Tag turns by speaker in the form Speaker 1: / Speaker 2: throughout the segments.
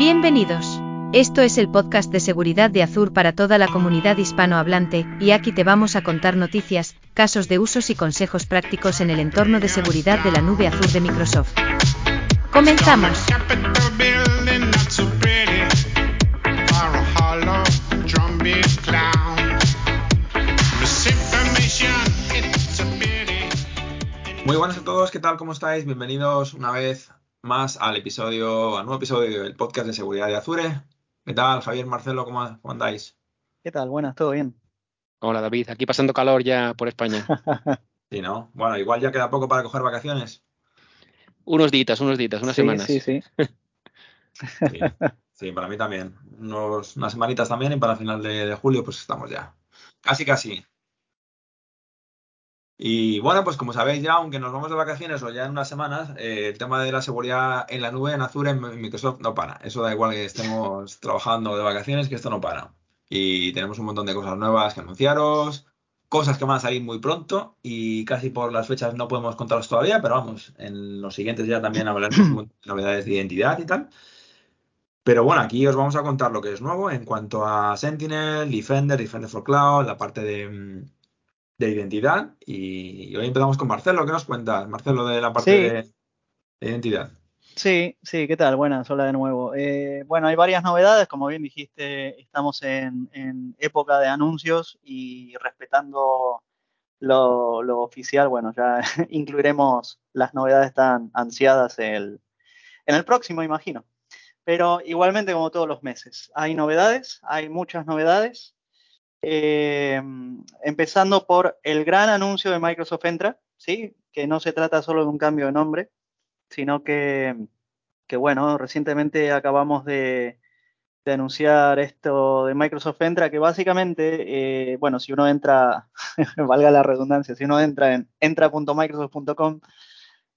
Speaker 1: Bienvenidos. Esto es el podcast de seguridad de Azure para toda la comunidad hispanohablante, y aquí te vamos a contar noticias, casos de usos y consejos prácticos en el entorno de seguridad de la nube Azure de Microsoft. Comenzamos.
Speaker 2: Muy buenas a todos, ¿qué tal? ¿Cómo estáis? Bienvenidos una vez más al episodio, al nuevo episodio del podcast de seguridad de Azure. ¿Qué tal, Javier, Marcelo? ¿Cómo, cómo andáis?
Speaker 3: ¿Qué tal? Buenas, ¿todo bien?
Speaker 4: Hola, David. Aquí pasando calor ya por España.
Speaker 2: sí, ¿no? Bueno, igual ya queda poco para coger vacaciones.
Speaker 4: Unos días, unos días, unas
Speaker 3: sí,
Speaker 4: semanas.
Speaker 3: Sí, sí.
Speaker 2: sí. Sí, para mí también. Unos, unas semanitas también y para final de, de julio pues estamos ya. Casi, casi. Y bueno, pues como sabéis ya, aunque nos vamos de vacaciones o ya en unas semanas, eh, el tema de la seguridad en la nube, en Azure, en Microsoft, no para. Eso da igual que estemos trabajando de vacaciones, que esto no para. Y tenemos un montón de cosas nuevas que anunciaros, cosas que van a salir muy pronto y casi por las fechas no podemos contaros todavía, pero vamos, en los siguientes ya también hablaremos de novedades de identidad y tal. Pero bueno, aquí os vamos a contar lo que es nuevo en cuanto a Sentinel, Defender, Defender for Cloud, la parte de de identidad. Y hoy empezamos con Marcelo. ¿Qué nos cuentas, Marcelo, de la parte
Speaker 3: Sí.
Speaker 2: de, de identidad?
Speaker 3: Sí, sí, ¿qué tal? Buenas, hola de nuevo. Eh, bueno, hay varias novedades, como bien dijiste, estamos en, en época de anuncios y respetando lo, lo oficial, bueno, ya incluiremos las novedades tan ansiadas el- en el próximo, imagino. Pero igualmente como todos los meses, hay novedades, hay muchas novedades. Eh, empezando por el gran anuncio de Microsoft Entra, ¿sí? que no se trata solo de un cambio de nombre, sino que, que bueno, recientemente acabamos de, anunciar esto de Microsoft Entra, que básicamente, eh, bueno, si uno entra, valga la redundancia, si uno entra en entra.microsoft.com,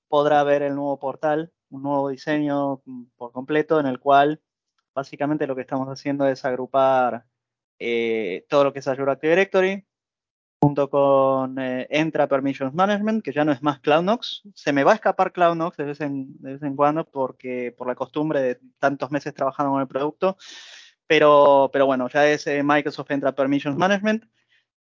Speaker 3: podrá ver el nuevo portal, un nuevo diseño por completo, en el cual básicamente lo que estamos haciendo es agrupar eh, todo lo que es Azure Active Directory, junto con eh, Entra Permissions Management, que ya no es más CloudNox. Se me va a escapar CloudNox de vez en, cuando porque por la costumbre de tantos meses trabajando con el producto, pero, pero bueno, ya es eh, Microsoft Entra Permissions Management.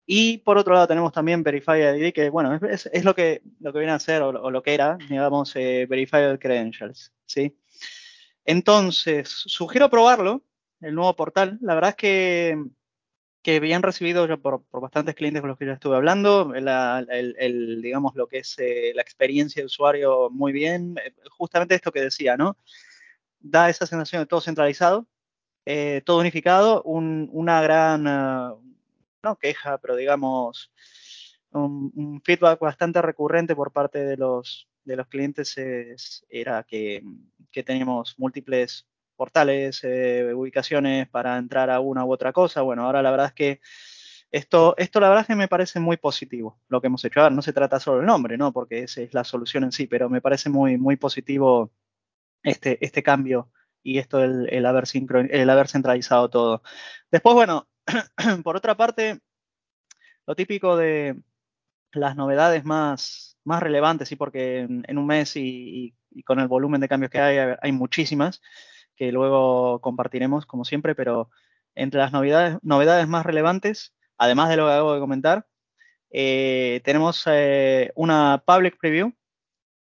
Speaker 3: Y por otro lado tenemos también Verified ID, que bueno, es, es lo, que, lo que viene a ser o, lo que era, digamos, eh, Credentials, ¿sí? Entonces, sugiero probarlo, el nuevo portal. La verdad es que que bien recibido ya por, por, bastantes clientes con los que ya estuve hablando, la, el, el, digamos lo que es eh, la experiencia de usuario muy bien, eh, justamente esto que decía, ¿no? Da esa sensación de todo centralizado, eh, todo unificado, un, una gran, uh, no queja, pero digamos, un, un, feedback bastante recurrente por parte de los, de los clientes es, era que, que teníamos múltiples portales, eh, ubicaciones para entrar a una u otra cosa. Bueno, ahora la verdad es que esto, esto la verdad es que me parece muy positivo lo que hemos hecho. A ver, no se trata solo del nombre, ¿no? Porque esa es la solución en sí, pero me parece muy, muy positivo este, este cambio y esto el, el, haber el haber centralizado todo. Después, bueno, por otra parte, lo típico de las novedades más, más relevantes, sí, porque en, un mes y, con el volumen de cambios que hay, hay muchísimas luego compartiremos como siempre, pero entre las novedades, más relevantes, además de lo que acabo de comentar, eh, tenemos eh, una public preview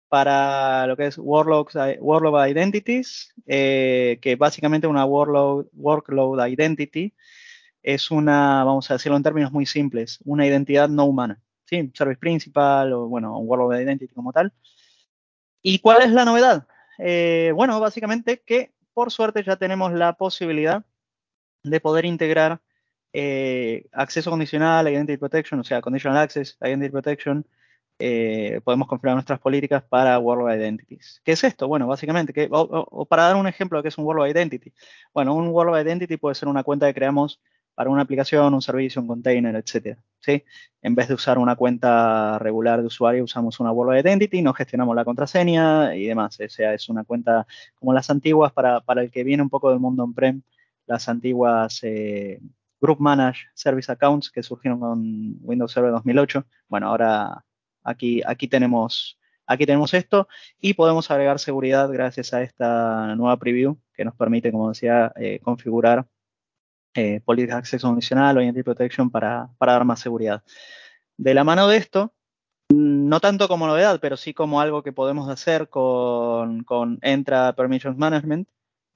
Speaker 3: para lo que es Workload, workload Identities, eh, que básicamente una workload, workload Identity es una, vamos a decirlo en términos muy simples, una identidad no humana, ¿sí? Service principal o, bueno, un Workload Identity como tal. ¿Y cuál es la novedad? Eh, bueno, básicamente que por suerte ya tenemos la posibilidad de poder integrar eh, acceso condicional, Identity Protection, o sea, Conditional Access, Identity Protection. Eh, podemos configurar nuestras políticas para World Identities. ¿Qué es esto? Bueno, básicamente, o, o, para dar un ejemplo de qué es un World Identity. Bueno, un World Identity puede ser una cuenta que creamos para una aplicación, un servicio, un container, etcétera. ¿sí? En vez de usar una cuenta regular de usuario, usamos una World Identity, no gestionamos la contraseña y demás. O sea, es una cuenta como las antiguas para, para el que viene un poco del mundo on-prem, las antiguas eh, Group Managed Service Accounts que surgieron con Windows Server 2008. Bueno, ahora aquí, aquí, tenemos, aquí tenemos esto y podemos agregar seguridad gracias a esta nueva preview que nos permite, como decía, eh, configurar eh, políticas de acceso condicional o Identity Protection para, para dar más seguridad. De la mano de esto, no tanto como novedad, pero sí como algo que podemos hacer con, con Entra Permissions Management,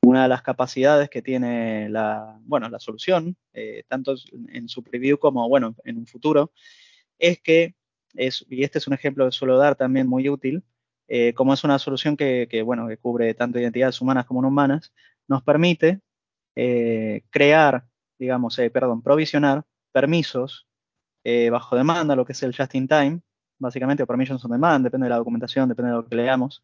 Speaker 3: una de las capacidades que tiene la, bueno, la solución, eh, tanto en su preview como bueno, en un futuro, es que, es, y este es un ejemplo que suelo dar también muy útil, eh, como es una solución que, que, bueno, que cubre tanto identidades humanas como no humanas, nos permite eh, crear, digamos, eh, perdón, provisionar permisos eh, bajo demanda, lo que es el just in time, básicamente, o permissions on demand, depende de la documentación, depende de lo que leamos,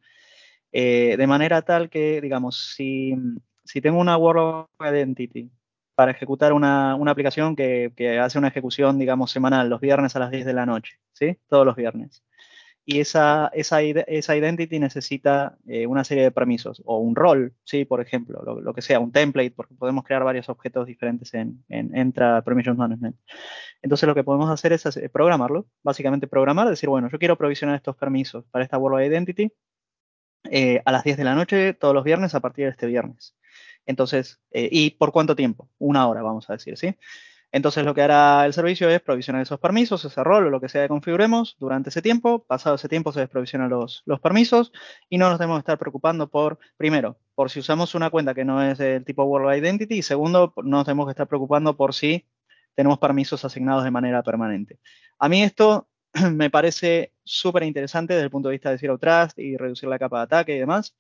Speaker 3: eh, de manera tal que, digamos, si, si tengo una World Identity para ejecutar una, una aplicación que, que, hace una ejecución, digamos, semanal, los viernes a las 10 de la noche, ¿sí? Todos los viernes. Y esa, esa, esa identity necesita eh, una serie de permisos, o un rol, ¿sí? Por ejemplo, lo, que sea, un template, porque podemos crear varios objetos diferentes en, en Entra Permissions Management. Entonces lo que podemos hacer es programarlo, básicamente programar, decir, bueno, yo quiero provisionar estos permisos para esta World Identity eh, a las 10 de la noche todos los viernes a partir de este viernes. Entonces, eh, ¿y por cuánto tiempo? Una hora, vamos a decir, ¿sí? Entonces lo que hará el servicio es provisionar esos permisos, ese rol o lo que sea que configuremos durante ese tiempo. Pasado ese tiempo se desprovisionan los, los permisos y no nos tenemos que estar preocupando por, primero, por si usamos una cuenta que no es del tipo World Identity y segundo, no nos tenemos que estar preocupando por si tenemos permisos asignados de manera permanente. A mí esto me parece súper interesante desde el punto de vista de Zero Trust y reducir la capa de ataque y demás.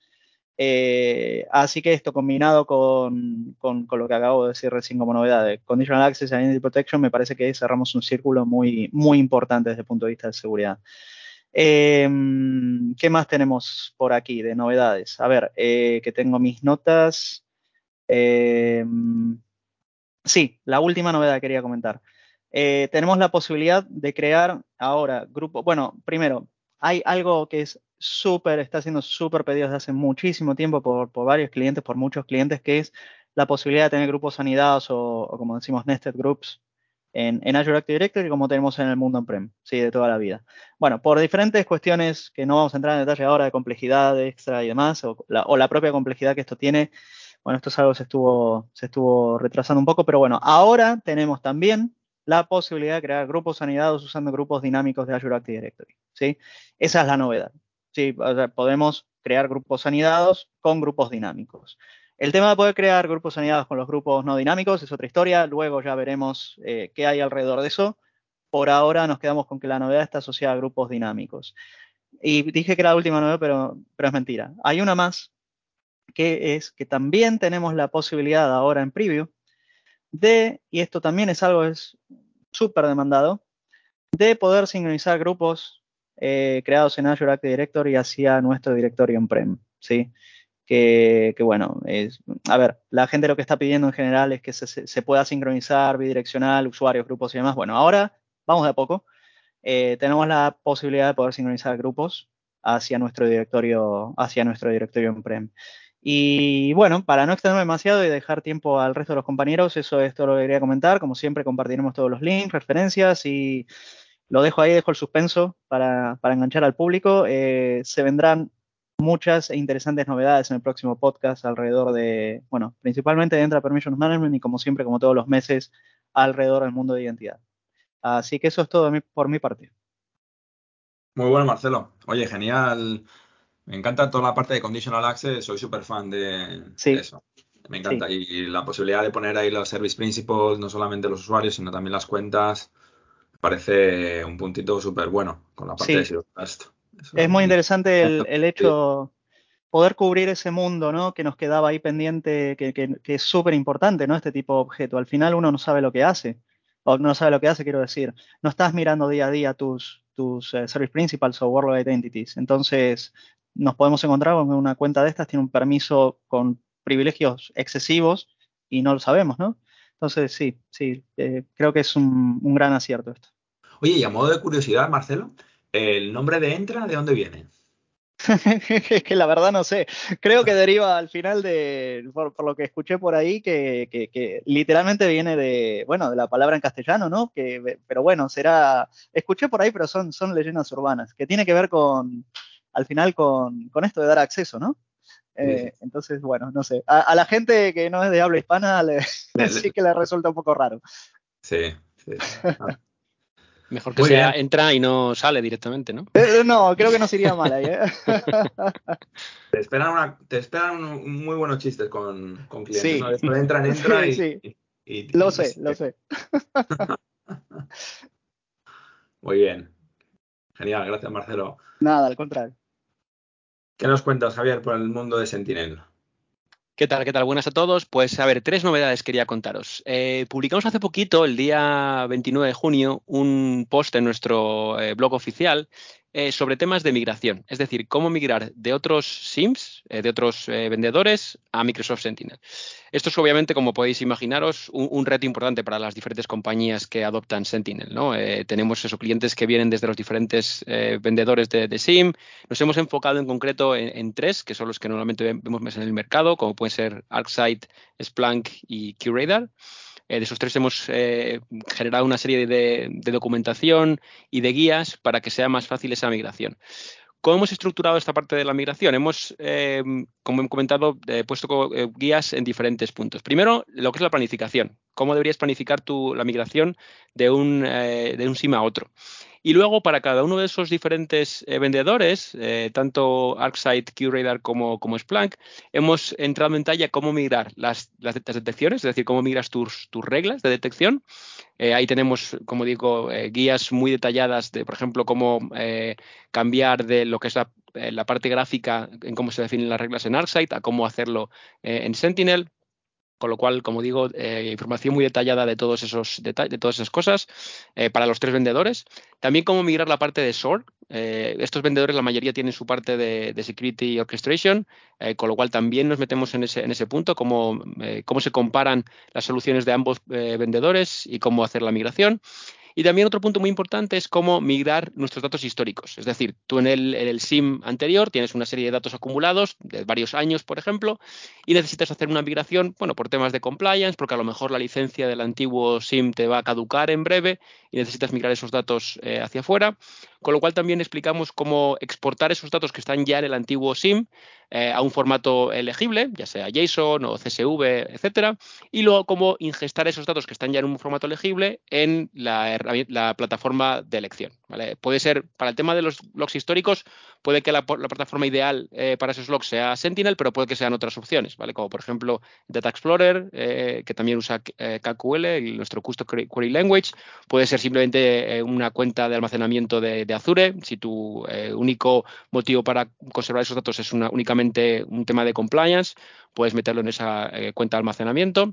Speaker 3: Eh, así que esto combinado con, con, lo que acabo de decir recién como novedad de Conditional Access y Identity Protection, me parece que cerramos un círculo muy, muy importante desde el punto de vista de seguridad. Eh, ¿Qué más tenemos por aquí de novedades? A ver, eh, que tengo mis notas. Eh, sí, la última novedad que quería comentar. Eh, tenemos la posibilidad de crear ahora grupos. Bueno, primero, hay algo que es súper, está siendo súper pedido desde hace muchísimo tiempo por, varios clientes, por muchos clientes, que es la posibilidad de tener grupos anidados o, como decimos, nested groups en, Azure Active Directory como tenemos en el mundo on-prem, sí, de toda la vida. Bueno, por diferentes cuestiones que no vamos a entrar en detalle ahora de complejidad extra y demás, o la, o la propia complejidad que esto tiene, bueno, esto es algo que se estuvo, se estuvo retrasando un poco, pero bueno, ahora tenemos también la posibilidad de crear grupos anidados usando grupos dinámicos de Azure Active Directory. ¿sí? Esa es la novedad. ¿Sí? Podemos crear grupos anidados con grupos dinámicos. El tema de poder crear grupos anidados con los grupos no dinámicos es otra historia. Luego ya veremos eh, qué hay alrededor de eso. Por ahora nos quedamos con que la novedad está asociada a grupos dinámicos. Y dije que era la última novedad, pero, pero es mentira. Hay una más, que es que también tenemos la posibilidad ahora en preview de, y esto también es algo es súper demandado, de poder sincronizar grupos eh, creados en Azure Active Directory hacia nuestro directorio on-prem, ¿sí? Que, que, bueno, es, a ver, la gente lo que está pidiendo en general es que se, se pueda sincronizar bidireccional, usuarios, grupos y demás. Bueno, ahora vamos de a poco. Eh, tenemos la posibilidad de poder sincronizar grupos hacia nuestro directorio, hacia nuestro directorio on-prem. Y bueno, para no extenderme demasiado y dejar tiempo al resto de los compañeros, eso es todo lo que quería comentar. Como siempre, compartiremos todos los links, referencias y lo dejo ahí, dejo el suspenso para, para enganchar al público. Eh, se vendrán muchas e interesantes novedades en el próximo podcast alrededor de, bueno, principalmente de Entra Permissions Management y como siempre, como todos los meses, alrededor del mundo de identidad. Así que eso es todo por mi parte.
Speaker 2: Muy bueno, Marcelo. Oye, genial me encanta toda la parte de Conditional Access, soy súper fan de,
Speaker 3: sí.
Speaker 2: eso. Me encanta. Sí. Y la posibilidad de poner ahí los service principles, no solamente los usuarios, sino también las cuentas, parece un puntito súper bueno con la parte sí. de.
Speaker 3: Eso es muy interesante el, el hecho, poder cubrir ese mundo, ¿no? Que nos quedaba ahí pendiente, que, que, que es súper importante, ¿no? Este tipo de objeto. Al final uno no sabe lo que hace. O no sabe lo que hace, quiero decir. No estás mirando día a día tus, tus uh, service principles o world identities. Entonces, nos podemos encontrar con una cuenta de estas tiene un permiso con privilegios excesivos y no lo sabemos, ¿no? Entonces, sí, sí, eh, creo que es un, un, gran acierto esto.
Speaker 2: Oye, y a modo de curiosidad, Marcelo, ¿el nombre de Entra de dónde viene?
Speaker 3: es que la verdad no sé. Creo que deriva al final de, por, por lo que escuché por ahí, que, que, que, literalmente viene de, bueno, de la palabra en castellano, ¿no? Que, pero bueno, será, escuché por ahí, pero son, son leyendas urbanas, que tiene que ver con, al final con, con esto de dar acceso, ¿no? Eh, entonces, bueno, no sé. A, la gente que no es de habla hispana le, sí que le resulta un poco raro.
Speaker 2: Sí, sí.
Speaker 4: Mejor que sea, entra y no sale directamente, ¿no?
Speaker 3: Eh, no, creo que no sería mal ahí, ¿eh?
Speaker 2: Te esperan, una, te esperan muy buenos chistes con, con clientes. Sí. entran, entra y,
Speaker 3: sí. y, Lo sé, lo sé.
Speaker 2: Muy bien. Genial, gracias Marcelo.
Speaker 3: Nada, al contrario.
Speaker 2: ¿Qué nos cuentas, Javier, por el mundo de Sentinel?
Speaker 4: ¿Qué tal? ¿Qué tal? Buenas a todos. Pues a ver, tres novedades quería contaros. Eh, publicamos hace poquito, el día 29 de junio, un post en nuestro eh, blog oficial eh, sobre temas de migración, es decir, cómo migrar de otros SIMs, eh, de otros eh, vendedores, a Microsoft Sentinel. Esto es obviamente, como podéis imaginaros, un, reto importante para las diferentes compañías que adoptan Sentinel. ¿no? tenemos esos clientes que vienen desde los diferentes vendedores de, SIM. Nos hemos enfocado en concreto en, tres, que son los que normalmente vemos en el mercado, como pueden ser ArcSight, Splunk y QRadar. Eh, de esos tres hemos eh, generado una serie de, documentación y de guías para que sea más fácil esa migración. ¿Cómo hemos estructurado esta parte de la migración? Hemos, eh, como he comentado, puesto guías en diferentes puntos. Primero, lo que es la planificación. ¿Cómo deberías planificar la migración de un, de un SIM a otro? Y luego, para cada uno de esos diferentes eh, vendedores, eh, tanto ArcSight, QRadar como, como Splunk, hemos entrado en talla cómo migrar las, las, detecciones, es decir, cómo migras tus, tus reglas de detección. Eh, ahí tenemos, como digo, guías muy detalladas de, por ejemplo, cómo cambiar de lo que es la, la, parte gráfica en cómo se definen las reglas en ArcSight a cómo hacerlo en Sentinel. Con lo cual, como digo, eh, información muy detallada de, todos esos de todas esas cosas eh, para los tres vendedores. También cómo migrar la parte de SOAR. Eh, estos vendedores, la mayoría tienen su parte de, Security Orchestration, con lo cual también nos metemos en ese, en ese punto, cómo, cómo se comparan las soluciones de ambos vendedores y cómo hacer la migración. Y también otro punto muy importante es cómo migrar nuestros datos históricos. Es decir, tú en el, SIM anterior tienes una serie de datos acumulados de varios años, por ejemplo, y necesitas hacer una migración, bueno, por temas de compliance, porque a lo mejor la licencia del antiguo SIM te va a caducar en breve y necesitas migrar esos datos eh, hacia afuera. Con lo cual también explicamos cómo exportar esos datos que están ya en el antiguo SIM eh, a un formato elegible, ya sea JSON o CSV, etcétera, y luego cómo ingestar esos datos que están ya en un formato elegible en la, plataforma de elección. Puede ser, para el tema de los logs históricos, puede que la, plataforma ideal eh, para esos logs sea Sentinel, pero puede que sean otras opciones, ¿vale? como por ejemplo Data Explorer, eh, que también usa KQL, nuestro Custom Query Language, puede ser simplemente una cuenta de almacenamiento de, de Azure, si tu único motivo para conservar esos datos es una, únicamente un tema de compliance, puedes meterlo en esa eh, cuenta de almacenamiento.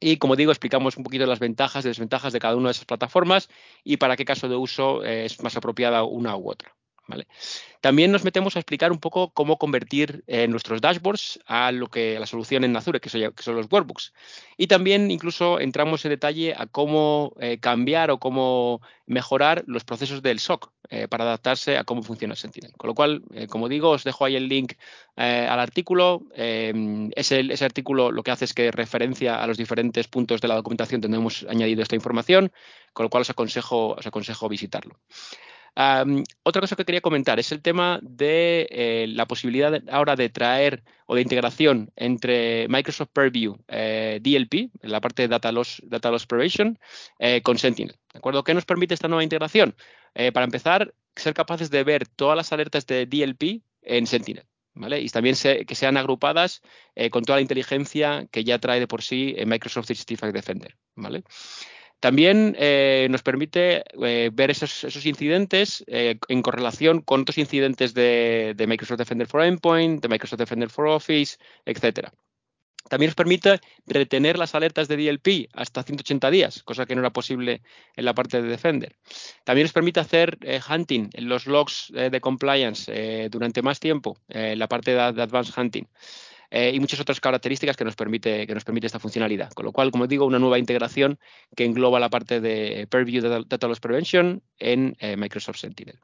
Speaker 4: Y como digo, explicamos un poquito las ventajas y desventajas de cada una de esas plataformas y para qué caso de uso eh, es más apropiada una u otra. También nos metemos a explicar un poco cómo convertir eh, nuestros dashboards a lo que la solución en Azure, que son, los workbooks. Y también incluso entramos en detalle a cómo eh, cambiar o cómo mejorar los procesos del SOC eh, para adaptarse a cómo funciona Sentinel. Con lo cual, como digo, os dejo ahí el link al artículo. Ese, ese, artículo lo que hace es que referencia a los diferentes puntos de la documentación donde hemos añadido esta información, con lo cual os aconsejo, os aconsejo visitarlo otra cosa que quería comentar es el tema de eh, la posibilidad ahora de traer o de integración entre Microsoft Purview eh, DLP, en la parte de Data Loss, Data Loss Prevention, eh, con Sentinel. ¿De acuerdo? ¿Qué nos permite esta nueva integración? para empezar, ser capaces de ver todas las alertas de DLP en Sentinel. ¿Vale? Y también que sean agrupadas con toda la inteligencia que ya trae de por sí Microsoft 365 Defender. También eh, nos permite eh, ver esos, incidentes eh, en correlación con otros incidentes de, Microsoft Defender for Endpoint, de Microsoft Defender for Office, etcétera. También nos permite retener las alertas de DLP hasta 180 días, cosa que no era posible en la parte de Defender. También nos permite hacer hunting en los logs de compliance durante más tiempo, en la parte de Advanced Hunting. Eh, y muchas otras características que nos, permite, que nos permite esta funcionalidad. Con lo cual, como digo, una nueva integración que engloba la parte de Purview Data Loss Prevention en eh, Microsoft Sentinel.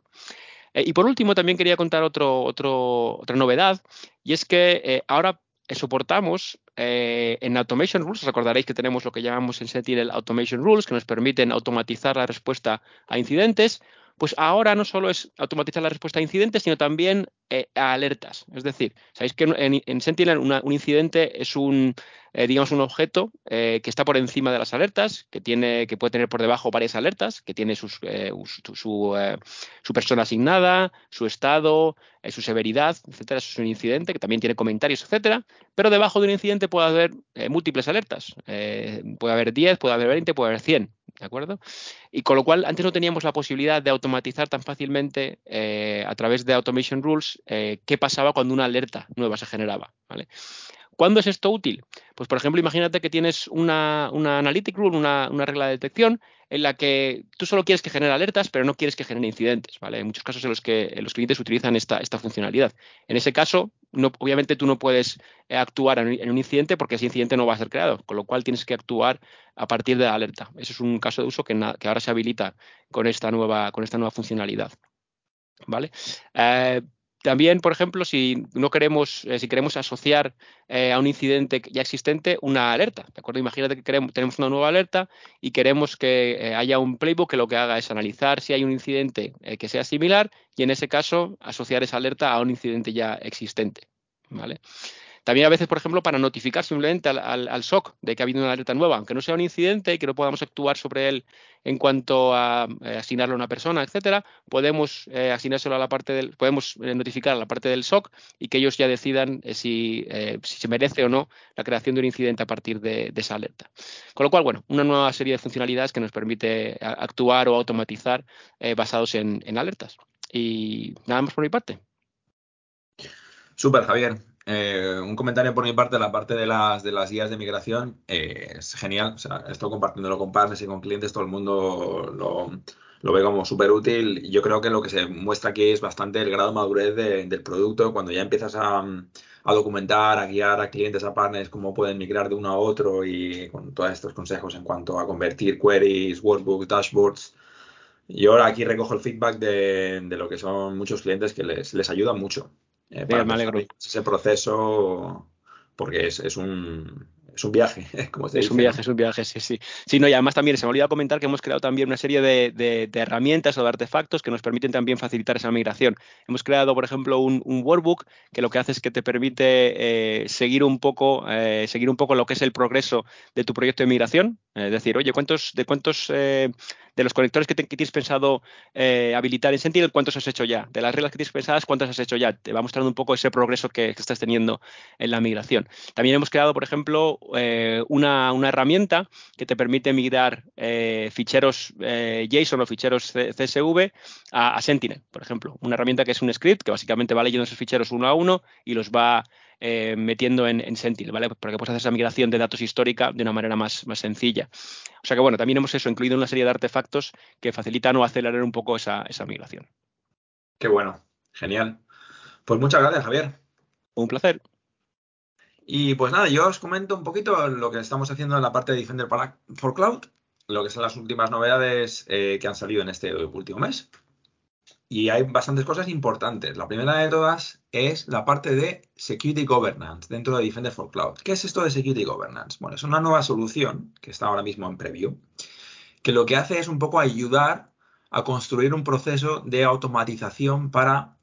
Speaker 4: Eh, y por último, también quería contar otro, otra novedad, y es que ahora soportamos en Automation Rules, os acordaréis que tenemos lo que llamamos en Sentinel Automation Rules, que nos permiten automatizar la respuesta a incidentes, Pues ahora no solo es automatizar la respuesta a incidentes, sino también eh, a alertas. Es decir, sabéis que en, Sentinel un incidente es un, eh, digamos, un objeto eh, que está por encima de las alertas, que, tiene, que puede tener por debajo varias alertas, que tiene sus, su, su, persona asignada, su estado, su severidad, etcétera. Eso es un incidente que también tiene comentarios, etcétera. Pero debajo de un incidente puede haber múltiples alertas. puede haber 10, puede haber 20, puede haber 100. ¿De acuerdo? Y con lo cual antes no teníamos la posibilidad de automatizar tan fácilmente eh, a través de Automation Rules eh, qué pasaba cuando una alerta nueva se generaba. ¿vale? ¿Cuándo es esto útil? Pues, por ejemplo, imagínate que tienes una, analytic rule, una, regla de detección, en la que tú solo quieres que genere alertas, pero no quieres que genere incidentes. ¿vale? Hay muchos casos en los que los clientes utilizan esta, esta funcionalidad. En ese caso, obviamente tú no puedes eh, actuar en, un incidente porque ese incidente no va a ser creado, con lo cual tienes que actuar a partir de la alerta. Ese es un caso de uso que, que ahora se habilita con esta nueva, con esta nueva funcionalidad. ¿Vale? Eh, también, por ejemplo, si no queremos, eh, si queremos asociar eh, a un incidente ya existente una alerta, ¿de acuerdo? Imagínate que queremos, tenemos una nueva alerta y queremos que eh, haya un playbook que lo que haga es analizar si hay un incidente que sea similar y en ese caso asociar esa alerta a un incidente ya existente, ¿vale? También a veces, por ejemplo, para notificar simplemente al, SOC de que ha habido una alerta nueva, aunque no sea un incidente y que no podamos actuar sobre él en cuanto a eh, asignarlo a una persona, etcétera, podemos eh, asignárselo a la parte del, podemos eh, notificar a la parte del SOC y que ellos ya decidan si, se merece o no la creación de un incidente a partir de, esa alerta. Con lo cual, bueno, una nueva serie de funcionalidades que nos permite actuar o automatizar basados en, en alertas. Y nada más por mi parte.
Speaker 2: Súper, Javier. Eh, un comentario por mi parte, la parte de las, de las guías de migración eh, es genial. O sea, esto compartiéndolo con partners y con clientes, todo el mundo lo, lo ve como súper útil. Yo creo que lo que se muestra aquí es bastante el grado de madurez del producto. Cuando ya empiezas a, a, documentar, a guiar a clientes, a partners, cómo pueden migrar de uno a otro y con todos estos consejos en cuanto a convertir queries, workbooks, dashboards. Yo ahora aquí recojo el feedback de, de, lo que son muchos clientes que les, les ayuda mucho. Eh, para me alegro. Ese proceso, porque es, es, un, es un viaje, como
Speaker 4: Es un viaje, es un viaje, sí, sí. Sí, no, y además también se me olvidó comentar que hemos creado también una serie de, de, herramientas o de artefactos que nos permiten también facilitar esa migración. Hemos creado, por ejemplo, un, un workbook que lo que hace es que te permite eh, seguir un poco, eh, seguir un poco lo que es el progreso de tu proyecto de migración. Es decir, oye, ¿cuántos, de cuántos de los conectores que, tienes pensado eh, habilitar en Sentinel, ¿cuántos has hecho ya? De las reglas que tienes pensadas, ¿cuántas has hecho ya? Te va mostrando un poco ese progreso que, estás teniendo en la migración. También hemos creado, por ejemplo, eh, una, herramienta que te permite migrar eh, ficheros JSON o ficheros CSV a, a, Sentinel, por ejemplo. Una herramienta que es un script que básicamente va leyendo esos ficheros uno a uno y los va eh, metiendo en, Sentinel, ¿vale? Para que puedas hacer esa migración de datos histórica de una manera más, más sencilla. O sea que bueno, también hemos eso, incluido una serie de artefactos que facilitan o aceleran un poco esa, migración.
Speaker 2: Qué bueno, genial. Pues muchas gracias, Javier.
Speaker 4: Un placer.
Speaker 2: Y pues nada, yo os comento un poquito lo que estamos haciendo en la parte de Defender for Cloud, lo que son las últimas novedades eh, que han salido en este último mes. Y hay bastantes cosas importantes. La primera de todas es la parte de Security Governance dentro de Defender for Cloud. ¿Qué es esto de Security Governance? Bueno, es una nueva solución que está ahora mismo en preview, que lo que hace es un poco ayudar a construir un proceso de automatización para,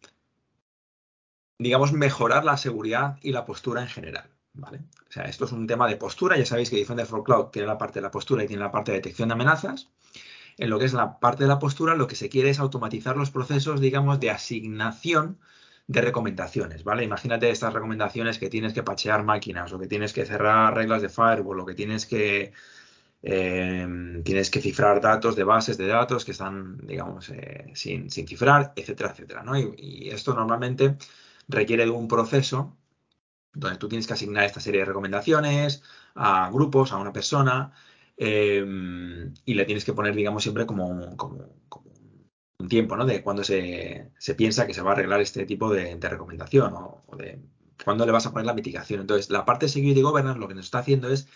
Speaker 2: digamos, mejorar la seguridad y la postura en general. ¿vale? O sea, esto es un tema de postura. Ya sabéis que Defender for Cloud tiene la parte de la postura y tiene la parte de detección de amenazas en lo que es la parte de la postura, lo que se quiere es automatizar los procesos, digamos, de asignación de recomendaciones, ¿vale? Imagínate estas recomendaciones que tienes que pachear máquinas o que tienes que cerrar reglas de firewall o que tienes que em, tienes que cifrar datos de bases de datos que están, digamos, eh, sin, cifrar, etcétera, etcétera, ¿no? y, esto normalmente requiere de un proceso donde tú tienes que asignar esta serie de recomendaciones a grupos, a una persona, Em, y le tienes que poner, digamos, siempre como, un tiempo, ¿no? De cuando se, piensa que se va a arreglar este tipo de, recomendación o, de cuándo le vas a poner la mitigación. Entonces, la parte de Security Governance lo que nos está haciendo es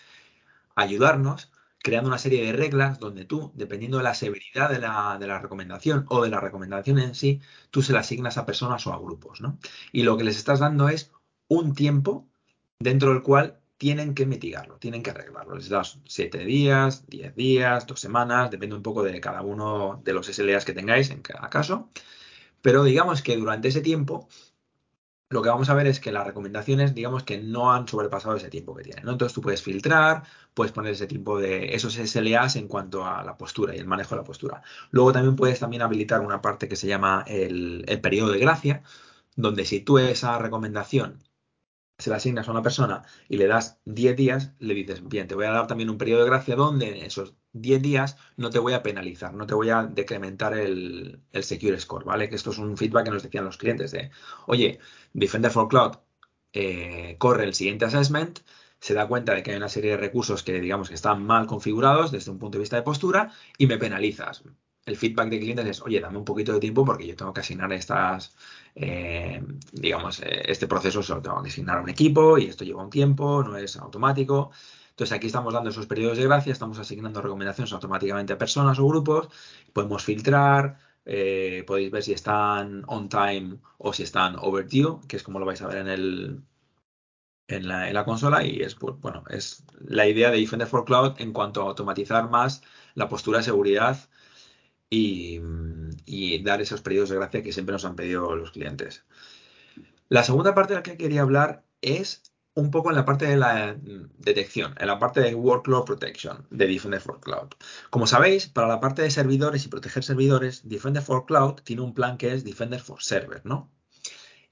Speaker 2: ayudarnos creando una serie de reglas donde tú, dependiendo de la severidad de la, de la, recomendación o de la recomendación en sí, tú se la asignas a personas o a grupos, ¿no? Y lo que les estás dando es un tiempo dentro del cual tienen que mitigarlo, tienen que arreglarlo. Les das 7 días, 10 días, 2 semanas, depende un poco de cada uno de los SLAs que tengáis en cada caso. Pero digamos que durante ese tiempo lo que vamos a ver es que las recomendaciones, digamos que no han sobrepasado ese tiempo que tienen. ¿no? Entonces tú puedes filtrar, puedes poner ese tipo de esos SLAs en cuanto a la postura y el manejo de la postura. Luego también puedes también habilitar una parte que se llama el, el periodo de gracia, donde si tú esa recomendación se la asignas a una persona y le das 10 días, le dices, bien, te voy a dar también un periodo de gracia donde en esos 10 días no te voy a penalizar, no te voy a decrementar el, Secure Score, ¿vale? Que esto es un feedback que nos decían los clientes de, oye, Defender for Cloud eh, corre el siguiente assessment, se da cuenta de que hay una serie de recursos que digamos que están mal configurados desde un punto de vista de postura y me penalizas el feedback de clientes es, oye, dame un poquito de tiempo porque yo tengo que asignar estas, eh, digamos, eh, este proceso solo tengo que asignar a un equipo y esto lleva un tiempo, no es automático. Entonces aquí estamos dando esos periodos de gracia, estamos asignando recomendaciones automáticamente a personas o grupos, podemos filtrar, eh, podéis ver si están on time o si están overdue, que es como lo vais a ver en el, en la, en la, consola y es pues, bueno es la idea de Defender for Cloud en cuanto a automatizar más la postura de seguridad y, dar esos periodos de gracia que siempre nos han pedido los clientes. La segunda parte de la que quería hablar es un poco en la parte de la detección, en la parte de Workload Protection de Defender for Cloud. Como sabéis, para la parte de servidores y proteger servidores, Defender for Cloud tiene un plan que es Defender for Server, ¿no?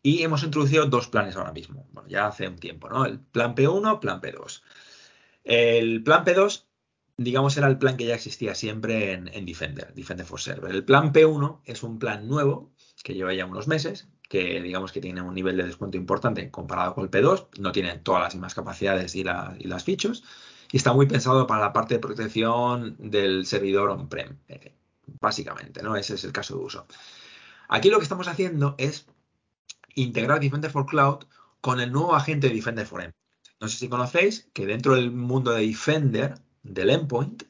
Speaker 2: Y hemos introducido dos planes ahora mismo, bueno, ya hace un tiempo, ¿no? El plan P1, plan P2. El plan P2 digamos, era el plan que ya existía siempre en, Defender, Defender for Server. El plan P1 es un plan nuevo que lleva ya unos meses, que digamos que tiene un nivel de descuento importante comparado con el P2, no tiene todas las mismas capacidades y, las fichos, y está muy pensado para la parte de protección del servidor on-prem, eh, básicamente, ¿no? Ese es el caso de uso. Aquí lo que estamos haciendo es integrar Defender for Cloud con el nuevo agente de Defender for Endpoint. No sé si conocéis que dentro del mundo de Defender del endpoint,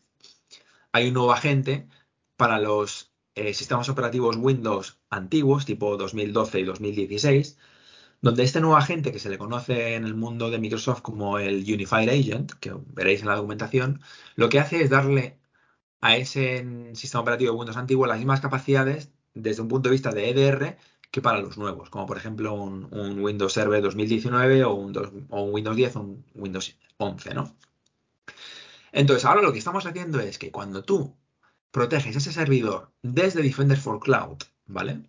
Speaker 2: hay un nuevo agente para los eh, sistemas operativos Windows antiguos, tipo 2012 y 2016, donde este nuevo agente que se le conoce en el mundo de Microsoft como el Unified Agent, que veréis en la documentación, lo que hace es darle a ese sistema operativo de Windows antiguo las mismas capacidades desde un punto de vista de EDR que para los nuevos, como por ejemplo un, Windows Server 2019 o un, o un Windows 10 o un Windows 11, ¿no? Entonces, ahora lo que estamos haciendo es que cuando tú proteges ese servidor desde Defender for Cloud, ¿vale?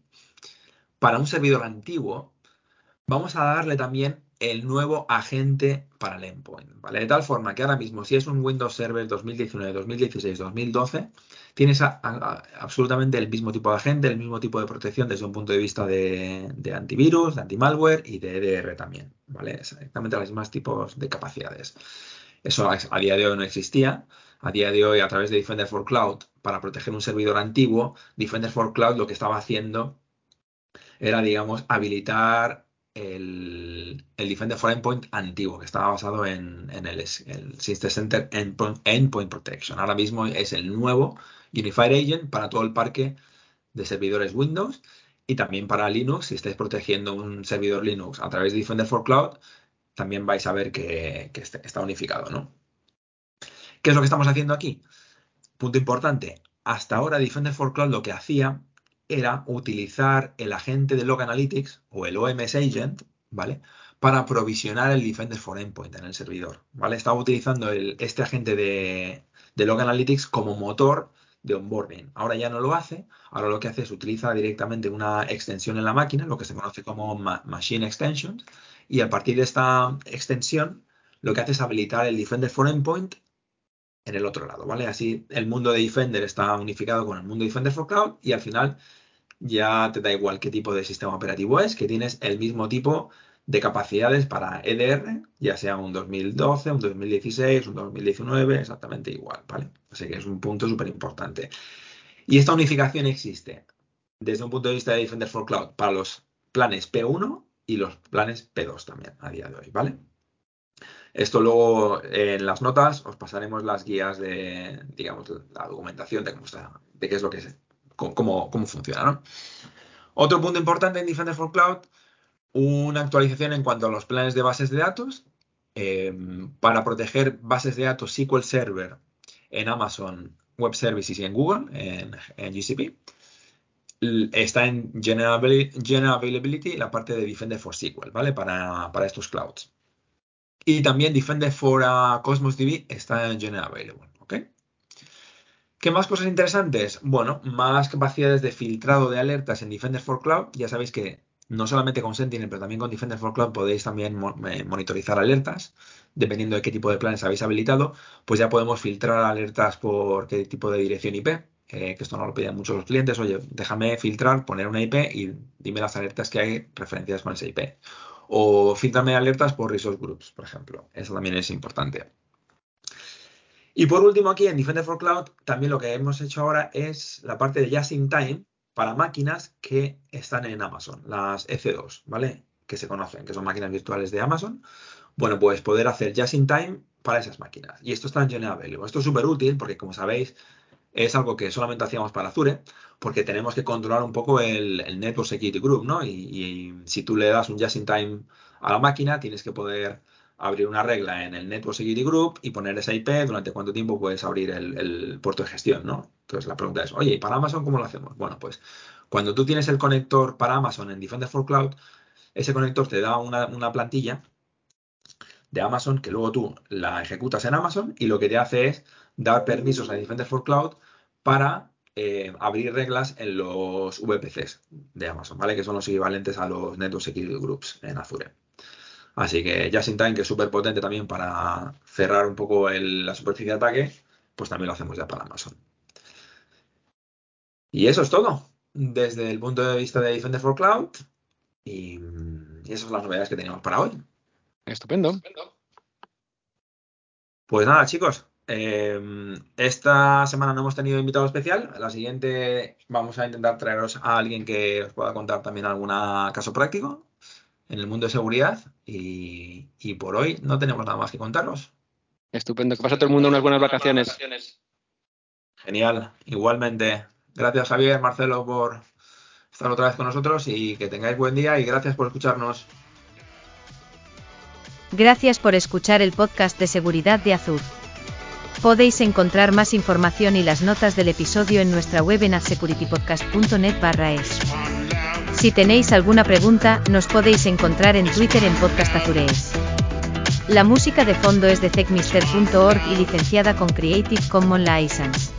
Speaker 2: Para un servidor antiguo, vamos a darle también el nuevo agente para el endpoint, ¿vale? De tal forma que ahora mismo, si es un Windows Server 2019, 2016, 2012, tienes absolutamente el mismo tipo de agente, el mismo tipo de protección desde un punto de vista de, de antivirus, de antimalware y de EDR también, ¿vale? Exactamente los mismos tipos de capacidades. Eso a día de hoy no existía. A día de hoy, a través de Defender for Cloud, para proteger un servidor antiguo, Defender for Cloud lo que estaba haciendo era, digamos, habilitar el, Defender for Endpoint antiguo, que estaba basado en, el, System Center Endpoint, Protection. Ahora mismo es el nuevo Unified Agent para todo el parque de servidores Windows y también para Linux. Si estáis protegiendo un servidor Linux a través de Defender for Cloud, también vais a ver que, está unificado, ¿no? ¿Qué es lo que estamos haciendo aquí? Punto importante. Hasta ahora Defender for Cloud lo que hacía era utilizar el agente de Log Analytics o el OMS Agent, ¿vale? Para provisionar el Defender for Endpoint en el servidor, ¿vale? Estaba utilizando este agente de, de Log Analytics como motor de onboarding. Ahora ya no lo hace, ahora lo que hace es utiliza directamente una extensión en la máquina, lo que se conoce como Machine Extensions, y a partir de esta extensión lo que hace es habilitar el Defender for Endpoint en el otro lado, ¿vale? Así el mundo de Defender está unificado con el mundo de Defender for Cloud y al final ya te da igual qué tipo de sistema operativo es, que tienes el mismo tipo de capacidades para EDR, ya sea un 2012, un 2016, un 2019, exactamente igual, ¿vale? Así que es un punto súper importante. Y esta unificación existe desde un punto de vista de Defender for Cloud para los planes P1 y los planes P2 también a día de hoy, ¿vale? Esto luego en las notas os pasaremos las guías de, digamos, la documentación de cómo está, de qué es lo que es, cómo, cómo funciona, ¿no? Otro punto importante en Defender for Cloud, una actualización en cuanto a los planes de bases de datos. em, para proteger bases de datos SQL Server en Amazon Web Services y en Google, en, GCP. Está en General, Availability la parte de Defender for SQL, ¿vale? Para, estos clouds. Y también Defender for uh, Cosmos DB está en General Available, ¿ok? ¿Qué más cosas interesantes? Bueno, más capacidades de filtrado de alertas en Defender for Cloud. Ya sabéis que no solamente con Sentinel, pero también con Defender for Cloud podéis también eh, monitorizar alertas. Dependiendo de qué tipo de planes habéis habilitado, pues ya podemos filtrar alertas por qué tipo de dirección IP. Que esto no lo piden muchos los clientes. Oye, déjame filtrar, poner una IP y dime las alertas que hay referenciadas con esa IP. O filtrame alertas por resource groups, por ejemplo. Eso también es importante. Y por último, aquí en Defender for Cloud, también lo que hemos hecho ahora es la parte de Just in Time para máquinas que están en Amazon, las EC2, ¿vale? Que se conocen, que son máquinas virtuales de Amazon. Bueno, pues poder hacer Just in Time para esas máquinas. Y esto está en Available. Esto es súper útil porque, como sabéis, es algo que solamente hacíamos para Azure, porque tenemos que controlar un poco el, Network Security Group, ¿no? Y, si tú le das un Just in Time a la máquina, tienes que poder abrir una regla en el Network Security Group y poner esa IP durante cuánto tiempo puedes abrir el, puerto de gestión, ¿no? Entonces la pregunta es, oye, ¿y para Amazon cómo lo hacemos? Bueno, pues cuando tú tienes el conector para Amazon en Defender for Cloud, ese conector te da una, plantilla de Amazon que luego tú la ejecutas en Amazon y lo que te hace es dar permisos a Defender for Cloud para eh, abrir reglas en los VPCs de Amazon, ¿vale? Que son los equivalentes a los Network Security Groups en Azure. Así que Just in Time, que es súper potente también para cerrar un poco la superficie de ataque, pues también lo hacemos ya para Amazon. Y eso es todo desde el punto de vista de Defender for Cloud. Y, esas son las novedades que teníamos para hoy.
Speaker 4: Estupendo.
Speaker 2: Pues nada, chicos. Eh, esta semana no hemos tenido invitado especial. La siguiente vamos a intentar traeros a alguien que os pueda contar también algún caso práctico en el mundo de seguridad y, por hoy no tenemos nada más que contaros.
Speaker 4: Estupendo, que pasa todo el mundo unas buenas vacaciones.
Speaker 2: Genial, igualmente. Gracias Javier, Marcelo por estar otra vez con nosotros y que tengáis buen día y gracias por escucharnos.
Speaker 1: Gracias por escuchar el podcast de seguridad de Azur. Podéis encontrar más información y las notas del episodio en nuestra web en adsecuritypodcast.net barra es. Si tenéis alguna pregunta, nos podéis encontrar en Twitter en Podcast Azurees. La música de fondo es de techmister.org y licenciada con Creative Commons License.